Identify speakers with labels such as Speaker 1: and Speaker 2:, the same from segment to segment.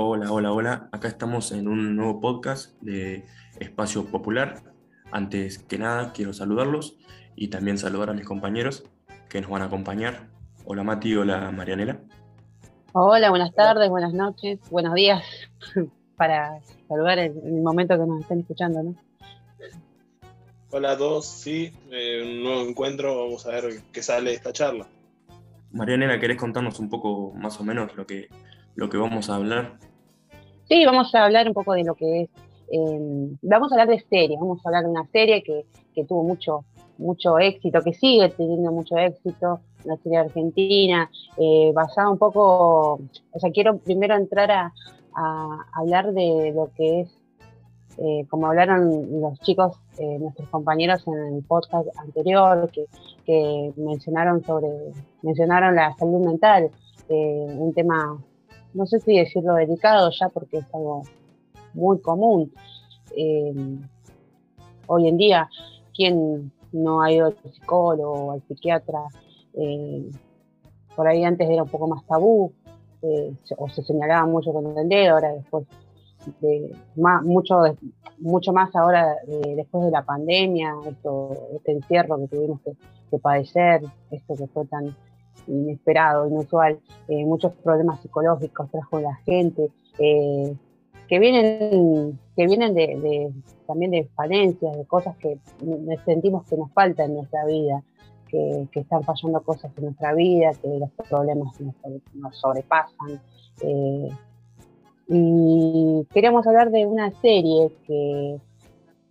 Speaker 1: Hola, hola, hola. Acá estamos en un nuevo podcast de Espacio Popular. Antes que nada, quiero saludarlos y también saludar a mis compañeros que nos van a acompañar. Hola Mati, hola Marianela.
Speaker 2: Hola, buenas tardes, buenas noches, buenos días, para saludar en el momento que nos estén escuchando, ¿no?
Speaker 3: Hola a todos, sí, eh, un nuevo encuentro, vamos a ver qué sale de esta charla.
Speaker 1: Marianela, ¿querés contarnos un poco más o menos lo que, lo que vamos a hablar?
Speaker 2: Sí, vamos a hablar un poco de lo que es, em, vamos a hablar de series, vamos a hablar de una serie que, tuvo mucho, mucho éxito, que sigue teniendo mucho éxito, una serie argentina, eh, basada un poco, o sea, quiero primero entrar a, hablar de lo que es, eh, como hablaron los chicos, eh, nuestros compañeros en el podcast anterior, que, que mencionaron sobre, mencionaron la salud mental, un tema no sé si decirlo delicado ya porque es algo muy común. Eh, hoy en día, ¿quién no ha ido al psicólogo o al psiquiatra? Eh, por ahí antes era un poco más tabú, eh, o se señalaba mucho con el dedo, ahora después mucho, mucho más ahora después de la pandemia, esto, este encierro que tuvimos que, que padecer, esto que fue tan inesperado, inusual, eh, muchos problemas psicológicos trajo la gente, eh, que vienen, que vienen de, también de falencias, de cosas que sentimos que nos falta en nuestra vida, que, están fallando cosas en nuestra vida, que los problemas nos, sobrepasan. Eh, y queríamos hablar de una serie que,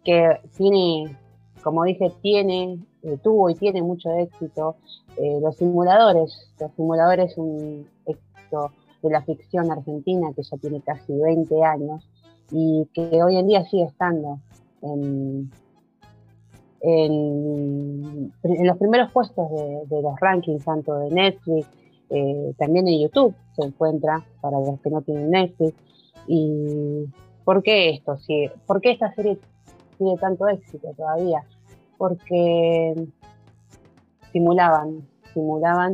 Speaker 2: que tiene, como dije, tiene, tuvo y tiene mucho éxito eh, los simuladores. Los simuladores es un éxito de la ficción argentina que ya tiene casi 20 años y que hoy en día sigue estando en, los primeros puestos de, los rankings, tanto de Netflix, eh, también en YouTube se encuentra para los que no tienen Netflix. ¿Y por qué esto? ¿Por qué esta serie tiene tanto éxito todavía? Porque simulaban, simulaban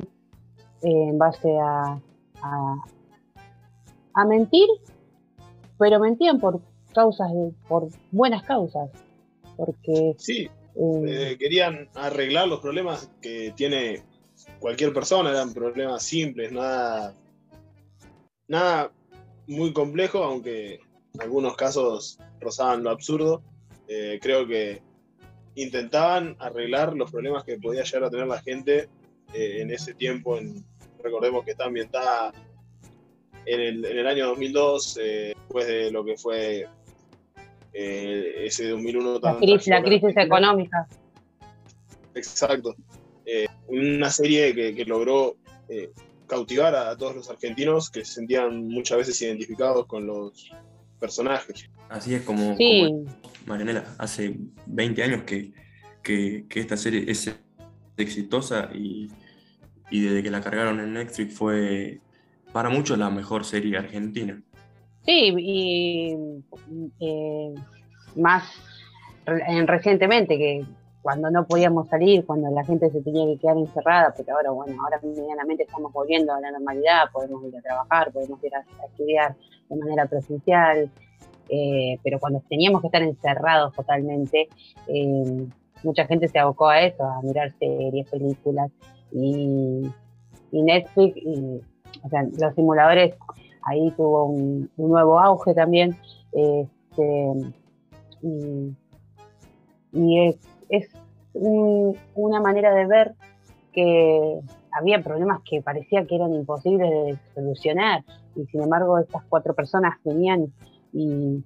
Speaker 2: eh, en base a, a, mentir, pero mentían por causas, por buenas causas, porque...
Speaker 3: Sí, eh, eh, querían arreglar los problemas que tiene cualquier persona, eran problemas simples, nada, nada muy complejo, aunque en algunos casos rozaban lo absurdo. creo que intentaban arreglar los problemas que podía llegar a tener la gente eh, en ese tiempo. recordemos que está ambientada en el, en el año 2002, eh, después de lo que fue eh, ese 2001
Speaker 2: la crisis, la crisis económica.
Speaker 3: Exacto. una serie que, logró cautivar a, todos los argentinos que se sentían muchas veces identificados con los personajes.
Speaker 1: Así es como, sí. Marianela, hace 20 años que, esta serie es exitosa y, desde que la cargaron en Netflix fue para muchos la mejor serie argentina.
Speaker 2: Sí, y eh, más recientemente que cuando no podíamos salir, cuando la gente se tenía que quedar encerrada, pero ahora, bueno, ahora medianamente estamos volviendo a la normalidad, podemos ir a trabajar, podemos ir a, estudiar de manera presencial, eh, pero cuando teníamos que estar encerrados totalmente, eh, mucha gente se abocó a eso, a mirar series, películas, y, Netflix, y, los simuladores, ahí tuvo un, nuevo auge también, este, y, es es una manera de ver que había problemas que parecía que eran imposibles de solucionar y sin embargo estas cuatro personas venían y,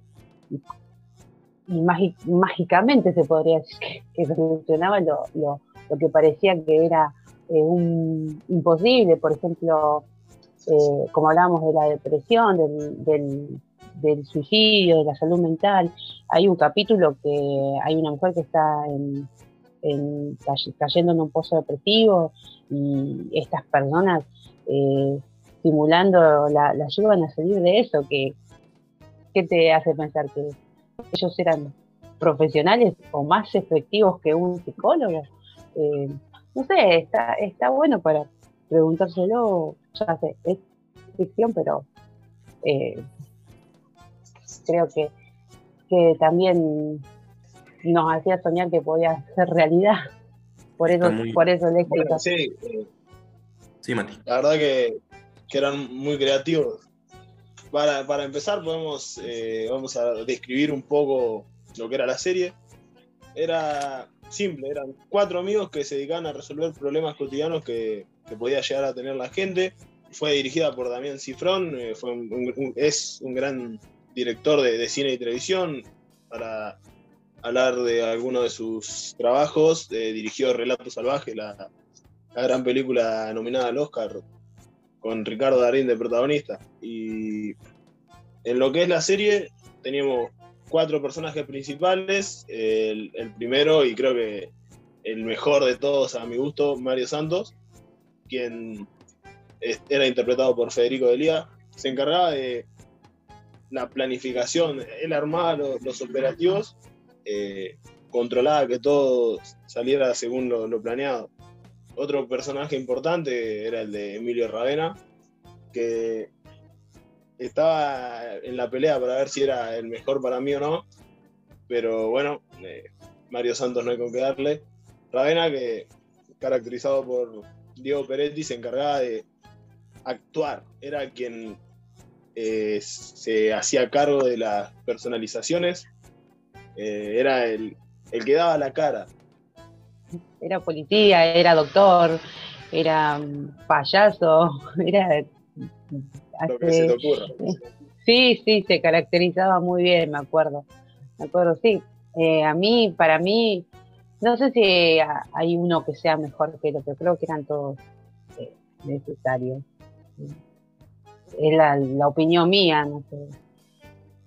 Speaker 2: mágicamente se podría decir que, solucionaban lo, que parecía que era eh, un imposible, por ejemplo, eh, como hablábamos de la depresión, del, del suicidio, de la salud mental. Hay un capítulo que hay una mujer que está en, cayendo en un pozo depresivo y estas personas eh, simulando la, la, ayudan a salir de eso. Que, ¿Qué te hace pensar que ellos eran profesionales o más efectivos que un psicólogo? Eh, no sé, está, está bueno para preguntárselo. Ya sé, es ficción, pero eh, creo que, que también nos hacía soñar que podía ser realidad. Por eso, por eso el éxito.
Speaker 3: sí, sí, Mati. La verdad que, que eran muy creativos. Para, para empezar, podemos eh, vamos a describir un poco lo que era la serie. Era simple, eran cuatro amigos que se dedicaban a resolver problemas cotidianos que, podía llegar a tener la gente. Fue dirigida por Damián Cifrón, eh, fue es un gran director de, cine y televisión. Para hablar de alguno de sus trabajos, eh, dirigió Relato Salvaje, la, la, gran película nominada al Oscar, con Ricardo Darín de protagonista. Y en lo que es la serie, teníamos cuatro personajes principales. El, primero, y creo que el mejor de todos a mi gusto, Mario Santos, quien era interpretado por Federico Delía, se encargaba de la planificación, él armaba los, operativos, eh, controlaba que todo saliera según lo, planeado. Otro personaje importante era el de Emilio Ravena, que estaba en la pelea para ver si era el mejor para mí o no, pero bueno, eh, Mario Santos no hay con qué darle. Ravena, que caracterizado por Diego Peretti, se encargaba de actuar, era quien eh, se hacía cargo de las personalizaciones, eh, era el, el que daba la cara.
Speaker 2: Era policía, era doctor, era payaso, era
Speaker 3: lo que se te ocurra.
Speaker 2: Sí, sí, se caracterizaba muy bien, me acuerdo. Me acuerdo, sí. Eh, a mí, para mí, no sé si hay uno que sea mejor que el otro, creo que eran todos eh, necesarios. Es la, opinión mía, no sé.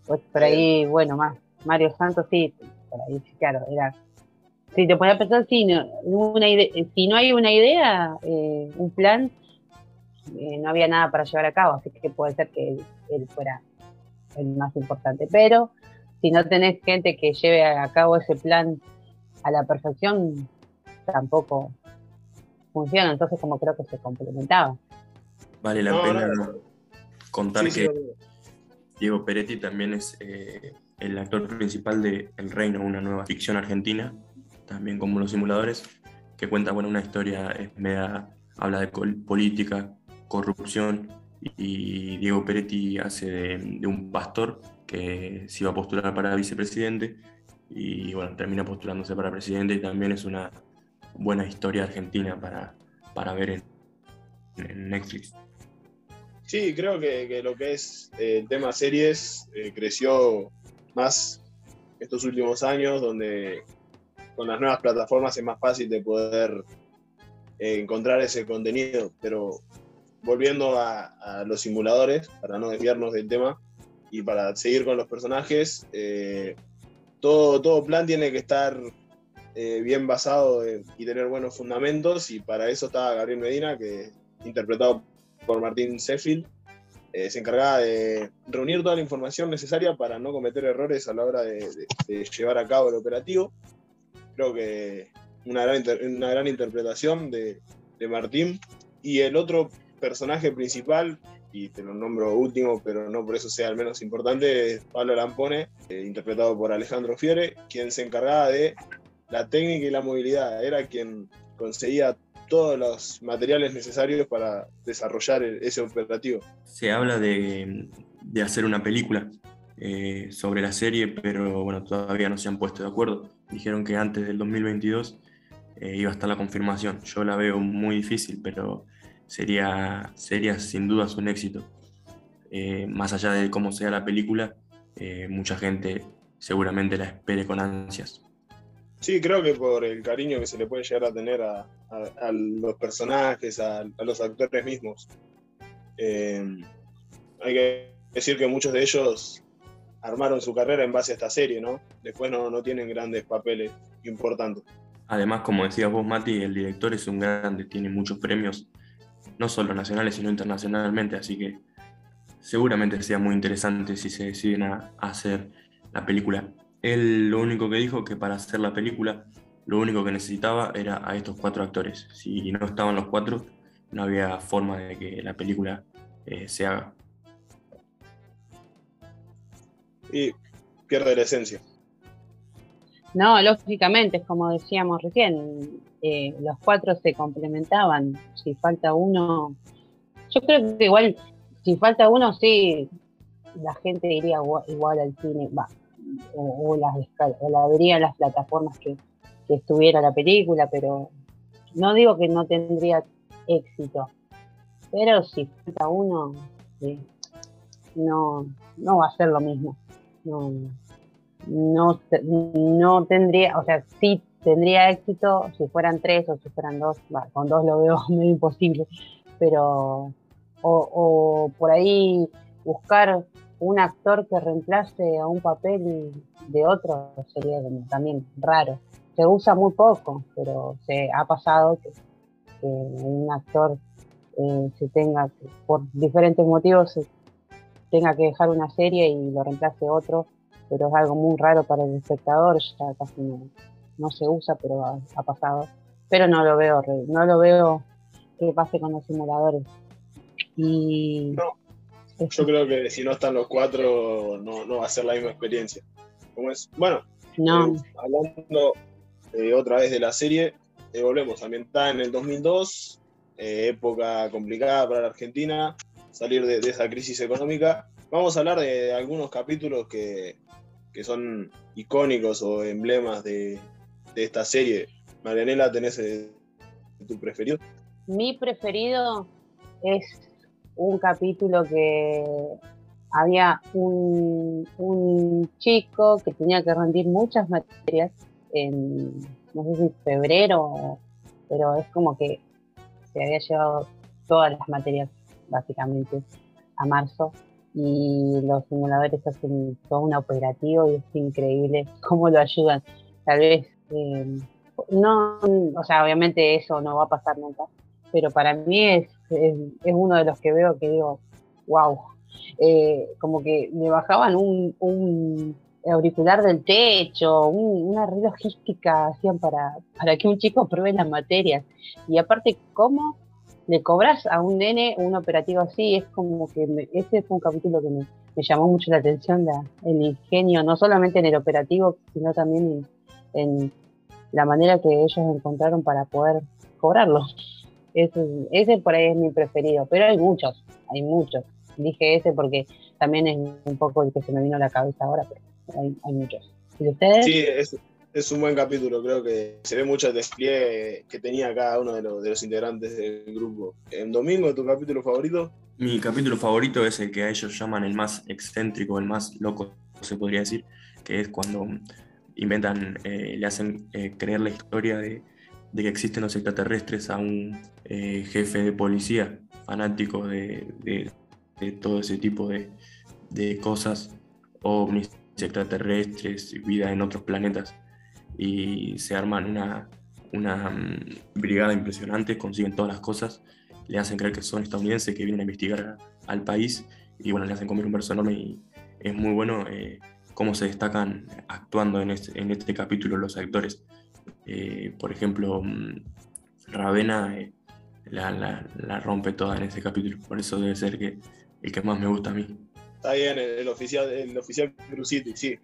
Speaker 2: Pues por ahí, bueno, más Mario Santos, sí, por ahí, sí, claro, era. Si te pones a pensar, si no, una si no hay una idea, eh, un plan, eh, no había nada para llevar a cabo, así que puede ser que él, fuera el más importante. Pero si no tenés gente que lleve a cabo ese plan a la perfección, tampoco funciona. Entonces, como creo que se complementaba.
Speaker 1: Vale la pena contar que Diego Peretti también es eh, el actor principal de El Reino, una nueva ficción argentina, también como los simuladores, que cuenta bueno, una historia, es media, habla de política, corrupción y Diego Peretti hace de, un pastor que se iba a postular para vicepresidente y bueno, termina postulándose para presidente y también es una buena historia argentina para, para ver en, Netflix.
Speaker 3: Sí, creo que, lo que es eh, el tema series eh, creció más estos últimos años, donde con las nuevas plataformas es más fácil de poder eh, encontrar ese contenido, pero volviendo a, los simuladores, para no desviarnos del tema y para seguir con los personajes, eh, todo, todo plan tiene que estar eh, bien basado y tener buenos fundamentos y para eso estaba Gabriel Medina, que interpretado por Martín Sheffield, eh, se encargaba de reunir toda la información necesaria para no cometer errores a la hora de, llevar a cabo el operativo. Creo que una gran, una gran interpretación de, de Martín. Y el otro personaje principal, y te lo nombro último, pero no por eso sea el menos importante, es Pablo Lampone, eh, interpretado por Alejandro Fiore, quien se encargaba de la técnica y la movilidad. Era quien conseguía todos los materiales necesarios para desarrollar ese operativo.
Speaker 1: Se habla de, hacer una película eh, sobre la serie, pero bueno, todavía no se han puesto de acuerdo. Dijeron que antes del 2022 eh, iba a estar la confirmación. Yo la veo muy difícil, pero sería, sería sin dudas un éxito. Eh, más allá de cómo sea la película, mucha gente seguramente la espere con ansias.
Speaker 3: Sí, creo que por el cariño que se le puede llegar a tener a, los personajes, a, los actores mismos. Hay que decir que muchos de ellos armaron su carrera en base a esta serie, ¿no? Después no, no tienen grandes papeles importantes.
Speaker 1: Además, como decías vos, Mati, el director es un grande, tiene muchos premios no solo nacionales, sino internacionalmente, así que seguramente sea muy interesante si se deciden a, hacer la película. Él lo único que dijo que para hacer la película, lo único que necesitaba era a estos cuatro actores. Si no estaban los cuatro, no había forma de que la película eh, se haga.
Speaker 3: Y pierde la esencia.
Speaker 2: No, lógicamente, es como decíamos recién, eh, los cuatro se complementaban. Si falta uno, yo creo que igual, si falta uno, sí, la gente iría igual, al cine, va, o, las, o la vería las plataformas que, estuviera la película, pero no digo que no tendría éxito, pero si falta uno, no, no va a ser lo mismo. No, no, no tendría, o sea, sí tendría éxito si fueran tres o si fueran dos, con dos lo veo muy imposible, pero o, por ahí buscar un actor que reemplace a un papel de otro sería también raro. Se usa muy poco, pero se ha pasado que, un actor eh, se tenga, por diferentes motivos, tenga que dejar una serie y lo reemplace otro pero es algo muy raro para el espectador, ya casi no, se usa, pero ha, pasado. Pero no lo veo, no lo veo que pase con los simuladores. Y
Speaker 3: no, yo creo que si no están los cuatro no, va a ser la misma experiencia. es? Bueno, no. Eh, hablando eh, otra vez de la serie, eh, volvemos, ambientada en el 2002, época complicada para la Argentina, salir de, esa crisis económica. Vamos a hablar de algunos capítulos que, que son icónicos o emblemas de, esta serie. Marianela, ¿tenés eh, tu preferido?
Speaker 2: Mi preferido es un capítulo que había un, chico que tenía que rendir muchas materias en, no sé si febrero, pero es como que se había llevado todas las materias básicamente a marzo y los simuladores hacen todo un operativo y es increíble cómo lo ayudan. Tal vez, eh, no, o sea, obviamente eso no va a pasar nunca, pero para mí es, es, uno de los que veo que digo, wow, eh, como que me bajaban un, un auricular del techo, una red logística hacían para, para que un chico pruebe las materias. Y aparte, ¿cómo le cobras a un nene un operativo así, es como que ese fue un capítulo que me, llamó mucho la atención, el ingenio, no solamente en el operativo, sino también en, la manera que ellos encontraron para poder cobrarlo. Ese, por ahí es mi preferido, pero hay muchos, hay muchos. Dije ese porque también es un poco el que se me vino a la cabeza ahora, pero hay, hay muchos. ¿Y ustedes?
Speaker 3: Sí, es, es un buen capítulo, creo que se ve mucho el despliegue que tenía cada uno de los, integrantes del grupo. En Domingo, ¿tu capítulo favorito?
Speaker 1: Mi capítulo favorito es el que a ellos llaman el más excéntrico, el más loco, se podría decir, que es cuando inventan, eh, le hacen eh, creer la historia de, que existen los extraterrestres a un eh, jefe de policía fanático de, todo ese tipo de, de cosas, ovnis extraterrestres, vida en otros planetas y se arman una, una mm, brigada impresionante, consiguen todas las cosas, le hacen creer que son estadounidenses que vienen a investigar al país y bueno, le hacen comer un verso enorme y es muy bueno eh, cómo se destacan actuando en este, en este capítulo los actores. Eh, por ejemplo, mm, Ravena eh, la, la, rompe toda en ese capítulo, por eso debe ser que, el que más me gusta a mí.
Speaker 3: Está bien, el, oficial, el oficial Cruziti, sí.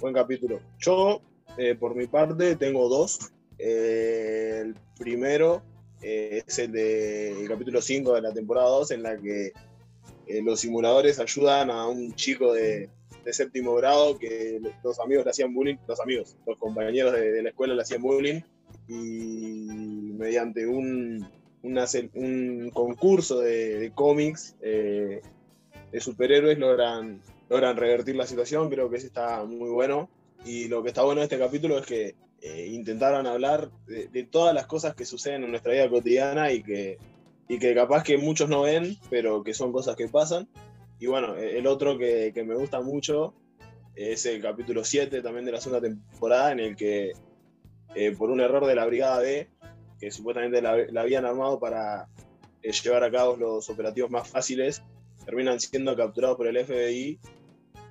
Speaker 3: Buen capítulo. Yo eh, por mi parte, tengo dos. Eh, el primero eh, es el del capítulo 5 de la temporada 2, en la que los simuladores ayudan a un chico de, séptimo grado que los amigos le hacían bullying, los amigos, los compañeros de, la escuela le hacían bullying, y mediante un, concurso de, de cómics de superhéroes logran, logran revertir la situación. Creo que ese está muy bueno. Y lo que está bueno de este capítulo es que eh, intentaron hablar de, todas las cosas que suceden en nuestra vida cotidiana y que, y que capaz que muchos no ven, pero que son cosas que pasan. Y bueno, e, el otro que, me gusta mucho es el capítulo 7 también de la segunda temporada, en el que eh, por un error de la Brigada B, que supuestamente la, habían armado para eh, llevar a cabo los operativos más fáciles, terminan siendo capturados por el FBI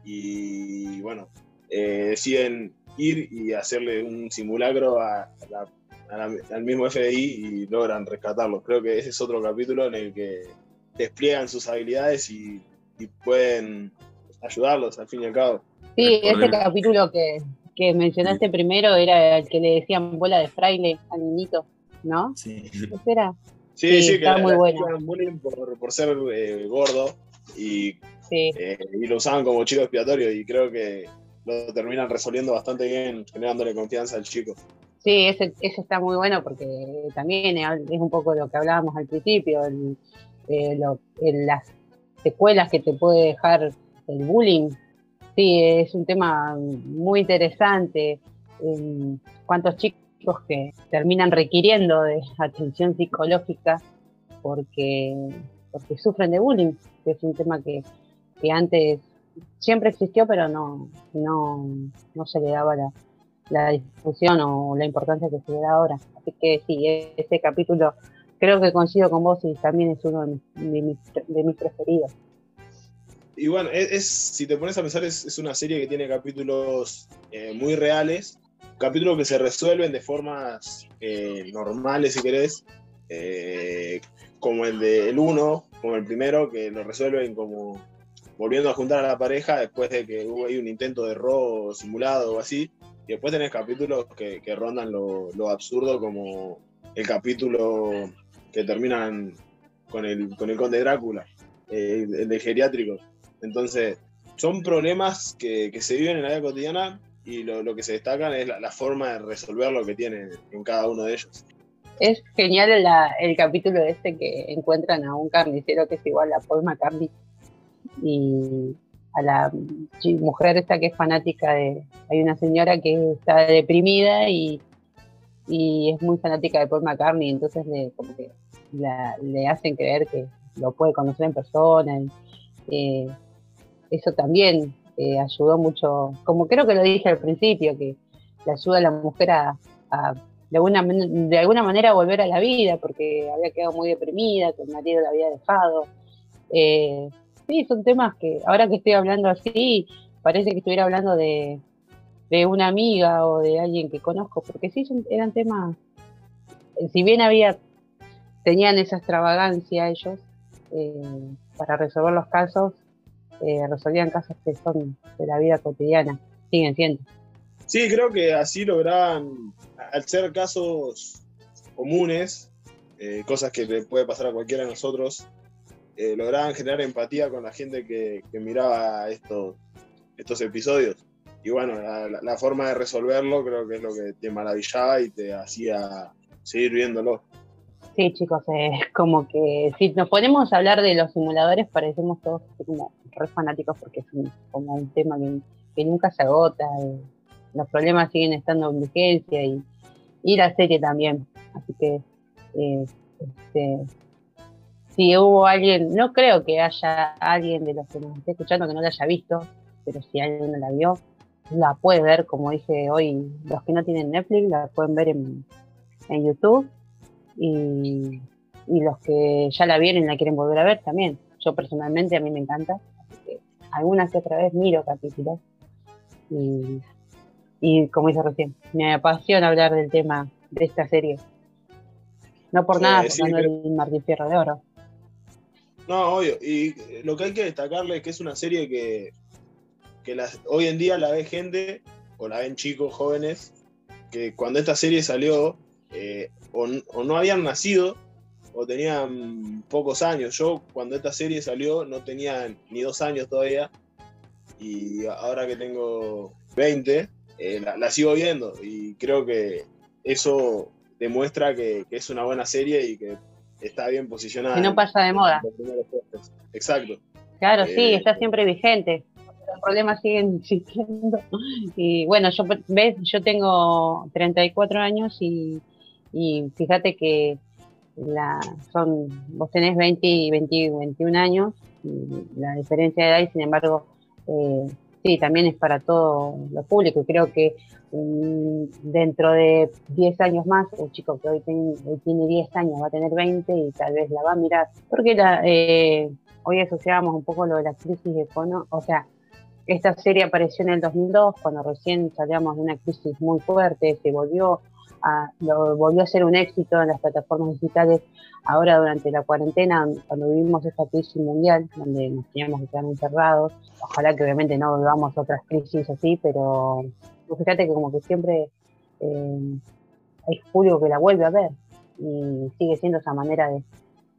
Speaker 3: y bueno, eh, deciden ir y hacerle un simulacro al mismo FBI y logran rescatarlo. Creo que ese es otro capítulo en el que despliegan sus habilidades y, pueden ayudarlos al fin y al cabo.
Speaker 2: Sí, ese capítulo que, que mencionaste primero era el que le decían bola de fraile al niñito, ¿no?
Speaker 3: Sí.
Speaker 2: era?
Speaker 3: Sí, sí, que está muy bueno. Por, por, ser eh, gordo y, eh, y lo usaban como chico expiatorio y creo que lo terminan resolviendo bastante bien, generándole confianza al chico.
Speaker 2: Sí, ese, ese está muy bueno porque también es un poco lo que hablábamos al principio, eh, las secuelas que te puede dejar el bullying. Sí, es un tema muy interesante. ¿Cuántos chicos que terminan requiriendo de atención psicológica porque, porque sufren de bullying, que es un tema que, antes siempre existió, pero no, no, no se le daba la, la difusión o la importancia que se le da ahora. Así que sí, ese capítulo creo que coincido con vos y también es uno de mis, de mis, preferidos.
Speaker 3: Y bueno, es, si te pones a pensar, es, una serie que tiene capítulos eh, muy reales capítulos que se resuelven de formas eh, normales, si querés, eh, como el de el 1, como el primero, que lo resuelven como volviendo a juntar a la pareja después de que hubo ahí un intento de robo simulado o así. Y después tenés capítulos que, rondan lo, absurdo, como el capítulo que terminan con el, con el conde Drácula, eh, el de geriátricos. Entonces, son problemas que, que se viven en la vida cotidiana y lo, que se destacan es la, forma de resolver lo que tienen en cada uno de ellos.
Speaker 2: Es genial el capítulo este que encuentran a un carnicero que es igual a Paul McCartney y a la mujer esta que es fanática de... Hay una señora que está deprimida y, es muy fanática de Paul McCartney, entonces le, como que le hacen creer que lo puede conocer en persona. Y, eh, eso también eh, ayudó mucho, como creo que lo dije al principio, que le ayuda a la mujer a, de, alguna, de alguna manera volver a la vida, porque había quedado muy deprimida, que el marido la había dejado. Eh, sí, son temas que ahora que estoy hablando así, parece que estuviera hablando de, una amiga o de alguien que conozco, porque sí, eran temas, si bien había, tenían esa extravagancia ellos eh, para resolver los casos, eh, resolvían casos que son de la vida cotidiana, siguen siendo.
Speaker 3: Sí, creo que así lograban, al ser casos comunes, eh, cosas que le puede pasar a cualquiera de nosotros, eh, lograban generar empatía con la gente que, miraba estos, estos episodios. Y bueno, la, forma de resolverlo creo que es lo que te maravillaba y te hacía seguir viéndolo.
Speaker 2: Sí, chicos, es como que si nos ponemos a hablar de los simuladores parecemos todos como re fanáticos porque es como un tema que, nunca se agota, los problemas siguen estando en vigencia y, la serie también. Así que eh, este, si hubo alguien, no creo que haya alguien de los que nos esté escuchando que no la haya visto, pero si alguien no la vio, la puede ver, como dije hoy, los que no tienen Netflix la pueden ver en, en YouTube y, y los que ya la vieron y la quieren volver a ver también. Yo personalmente a mí me encanta algunas que otra vez miro capítulos y, como dice recién, me apasiona hablar del tema de esta serie. No por nada, hablando el Martín Fierro de Oro.
Speaker 3: No, obvio. Y lo que hay que destacarle es que es una serie que, que hoy en día la ve gente, o la ven chicos, jóvenes, que cuando esta serie salió, eh, o, no habían nacido, o tenían pocos años. Yo cuando esta serie salió no tenía ni dos años todavía y ahora que tengo 20 eh, la, sigo viendo y creo que eso demuestra que, es una buena serie y que está bien posicionada.
Speaker 2: Y no pasa de moda.
Speaker 3: Exacto.
Speaker 2: Claro, sí, eh, está siempre vigente. Los problemas siguen existiendo. Y bueno, yo, ves, yo tengo 34 años y, y fíjate que la, son, vos tenés 20 y 21 años, la diferencia de edad, y sin embargo, eh, sí, también es para todo lo público. Y creo que mm, dentro de 10 años más, el chico que hoy, tiene 10 años va a tener 20 y tal vez la va a mirar. Porque la, eh, hoy asociábamos un poco lo de la crisis económica, o sea, esta serie apareció en el 2002, cuando recién salíamos de una crisis muy fuerte, se volvió lo volvió a ser un éxito en las plataformas digitales ahora durante la cuarentena, cuando vivimos esta crisis mundial, donde nos teníamos que quedar encerrados. Ojalá que obviamente no vivamos otras crisis así, pero fíjate que como que siempre eh, hay público que la vuelve a ver y sigue siendo esa manera de,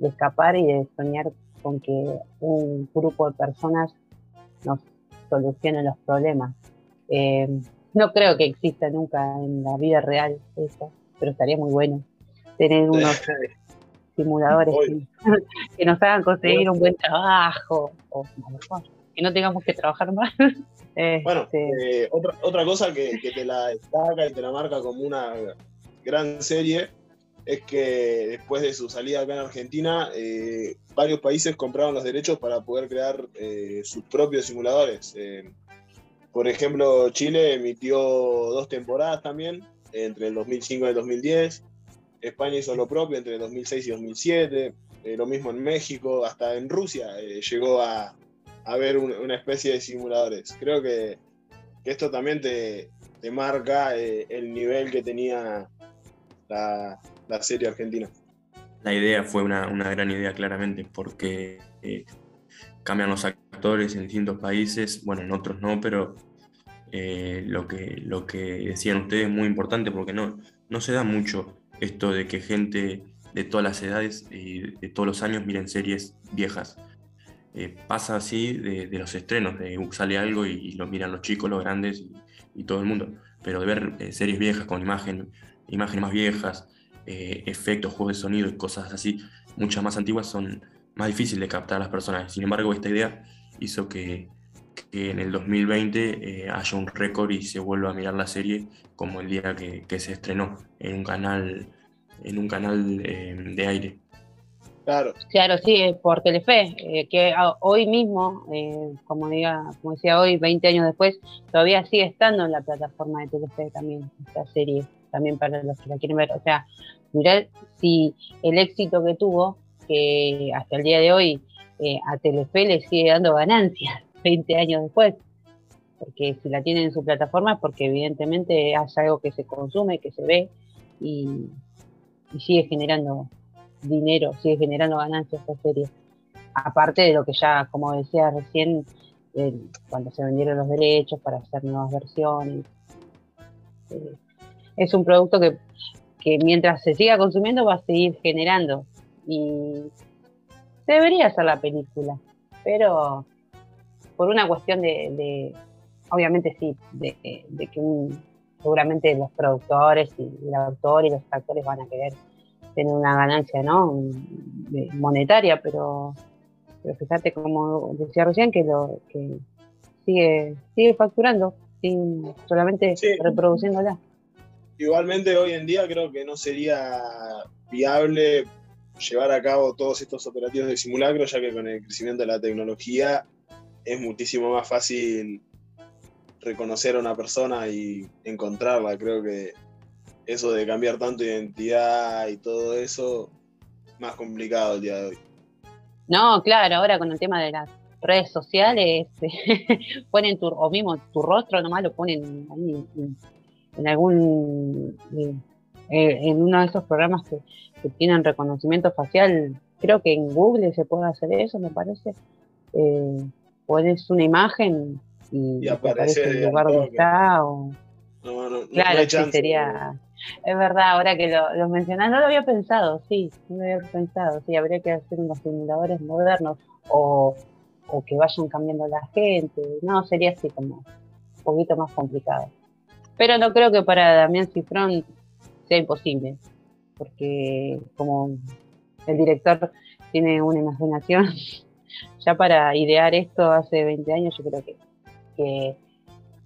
Speaker 2: escapar y de soñar con que un grupo de personas nos solucione los problemas. Eh, no creo que exista nunca en la vida real eso, pero estaría muy bueno tener unos simuladores que, nos hagan conseguir un buen trabajo o que no tengamos que trabajar más.
Speaker 3: Bueno, este, eh, otra, otra cosa que, que, te la destaca y te la marca como una gran serie es que después de su salida acá en Argentina, eh, varios países compraron los derechos para poder crear eh, sus propios simuladores. Por ejemplo, Chile emitió dos temporadas también, entre el 2005 y el 2010. España hizo lo propio entre el 2006 y 2007. Eh, lo mismo en México, hasta en Rusia eh, llegó a, haber una especie de simuladores. Creo que, esto también te, marca eh, el nivel que tenía la, serie argentina.
Speaker 1: La idea fue una, gran idea claramente, porque cambian los actores en distintos países, bueno, en otros no, pero eh, lo, que, lo que decían ustedes es muy importante porque no, no se da mucho esto de que gente de todas las edades y de todos los años miren series viejas. Eh, pasa así de, los estrenos, de sale algo y, lo miran los chicos, los grandes y, todo el mundo. Pero de ver eh, series viejas con imagen, imágenes más viejas, efectos, juegos de sonido y cosas así, muchas más antiguas, son más difíciles de captar a las personas. Sin embargo, esta idea hizo que, que en el 2020 eh, haya un récord y se vuelva a mirar la serie como el día que, se estrenó en un canal, en un canal eh, de aire.
Speaker 2: Claro. Claro, sí, por Telefe, eh, que hoy mismo, como, diga, como decía hoy, 20 años después, todavía sigue estando en la plataforma de Telefe también, esta serie, también para los que la quieren ver. O sea, mirar si el éxito que tuvo, que hasta el día de hoy a Telefe le sigue dando ganancias 20 años después. Porque si la tienen en su plataforma es porque evidentemente es algo que se consume, que se ve y, sigue generando dinero, sigue generando ganancias esta serie. Aparte de lo que ya, como decía recién, cuando se vendieron los derechos para hacer nuevas versiones. Eh, es un producto que, que mientras se siga consumiendo va a seguir generando. Y debería ser la película, pero por una cuestión de, obviamente sí, de, que seguramente los productores y el autor y los actores van a querer tener una ganancia ¿no? monetaria, pero, pero fíjate como decía recién que lo que sigue, sigue facturando, sin, solamente reproduciéndola.
Speaker 3: Igualmente hoy en día creo que no sería viable llevar a cabo todos estos operativos de simulacro, ya que con el crecimiento de la tecnología es muchísimo más fácil reconocer a una persona y encontrarla. Creo que eso de cambiar tanto identidad y todo eso, más complicado el día de hoy.
Speaker 2: No, claro, ahora con el tema de las redes sociales, ponen tu, o mismo tu rostro nomás lo ponen ahí en, algún, en uno de esos programas que, tienen reconocimiento facial, creo que en Google se puede hacer eso, me parece. Eh, pones una imagen y, aparece el lugar donde está. O... No, no, claro, sí, sería. Es verdad, ahora que lo, lo mencionas, no lo había pensado, sí, no lo había pensado, sí, habría que hacer unos simuladores modernos o, o que vayan cambiando la gente, no, sería así como un poquito más complicado. Pero no creo que para Damián Cifrón sea imposible, porque como el director tiene una imaginación ya para idear esto hace 20 años, yo creo que,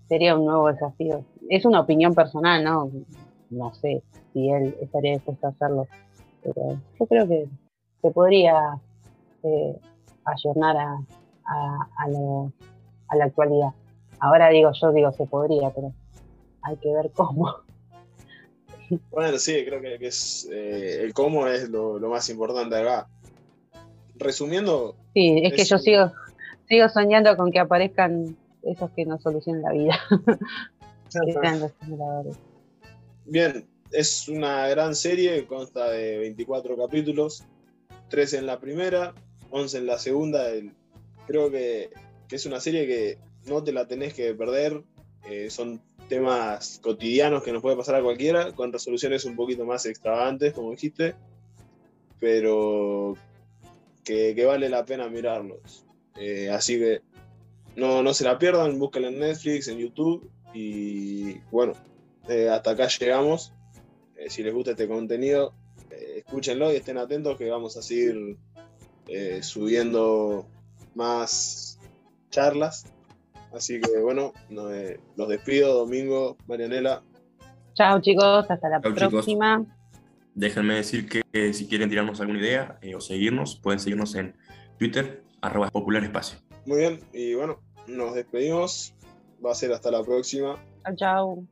Speaker 2: sería un nuevo desafío. Es una opinión personal, ¿no? No sé si él estaría dispuesto a hacerlo, pero yo creo que se podría eh, ayornar a, a, la actualidad. Ahora digo, yo digo se podría, pero hay que ver cómo.
Speaker 3: Bueno, sí, creo que, es, eh, el cómo es lo, lo, más importante acá resumiendo.
Speaker 2: Sí, es, que yo sigo, sigo soñando con que aparezcan esos que nos solucionen la vida.
Speaker 3: Bien, es una gran serie, consta de 24 capítulos, 13 en la primera, 11 en la segunda. creo que, es una serie que no te la tenés que perder. Eh, son temas cotidianos que nos puede pasar a cualquiera, con resoluciones un poquito más extravagantes, como dijiste, pero que, vale la pena mirarlos. Eh, así que no, no se la pierdan, búsquenla en Netflix, en YouTube y bueno, eh, hasta acá llegamos. Eh, si les gusta este contenido, eh, escúchenlo y estén atentos que vamos a seguir subiendo más charlas. Así que bueno, los despido, Domingo, Marianela.
Speaker 2: Chao chicos, hasta la próxima.
Speaker 1: Déjenme decir que si quieren tirarnos alguna idea o seguirnos, pueden seguirnos en Twitter, arroba popular espacio.
Speaker 3: Muy bien, y bueno, nos despedimos. Va a ser hasta la próxima.
Speaker 2: Chao, chao.